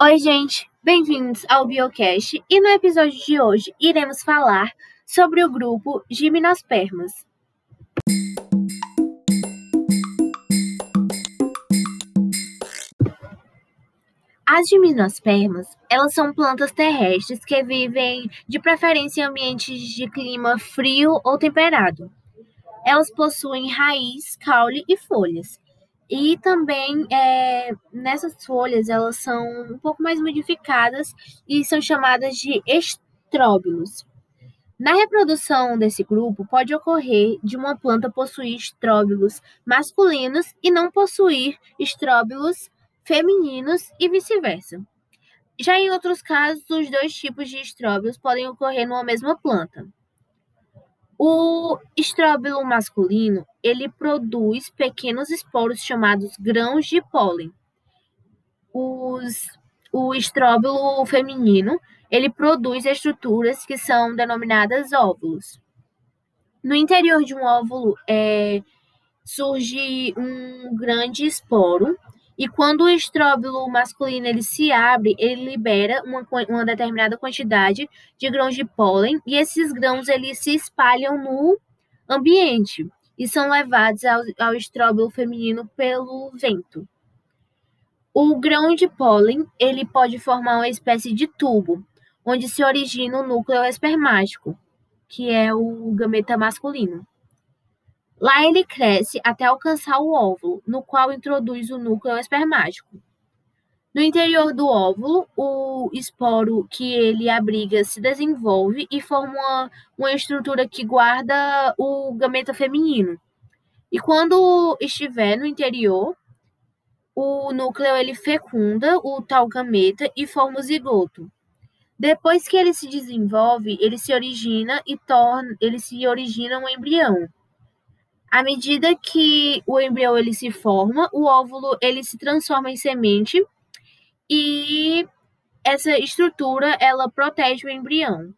Oi, gente, bem-vindos ao Biocast e no episódio de hoje iremos falar sobre o grupo Gimnospermas. As gimnospermas, elas são plantas terrestres que vivem de preferência em ambientes de clima frio ou temperado. Elas possuem raiz, caule e folhas. E também é, nessas folhas elas são um pouco mais modificadas e são chamadas de estróbilos. Na reprodução desse grupo, pode ocorrer de uma planta possuir estróbilos masculinos e não possuir estróbilos femininos e vice-versa. Já em outros casos, os dois tipos de estróbilos podem ocorrer numa mesma planta. O estróbilo masculino, ele produz pequenos esporos chamados grãos de pólen. Os, o estróbilo feminino, ele produz estruturas que são denominadas óvulos. No interior de um óvulo é, surge um grande esporo e quando o estróbilo masculino ele se abre, ele libera uma, uma determinada quantidade de grãos de pólen e esses grãos eles se espalham no ambiente e são levados ao, ao estróbilo feminino pelo vento. O grão de pólen ele pode formar uma espécie de tubo, onde se origina o núcleo espermático, que é o gameta masculino. Lá ele cresce até alcançar o óvulo, no qual introduz o núcleo espermático. No interior do óvulo, o esporo que ele abriga se desenvolve e forma uma, uma estrutura que guarda o gameta feminino. E quando estiver no interior, o núcleo ele fecunda o tal gameta e forma o zigoto. Depois que ele se desenvolve, ele se origina e torna, ele se origina um embrião. À medida que o embrião ele se forma, o óvulo ele se transforma em semente e essa estrutura ela protege o embrião.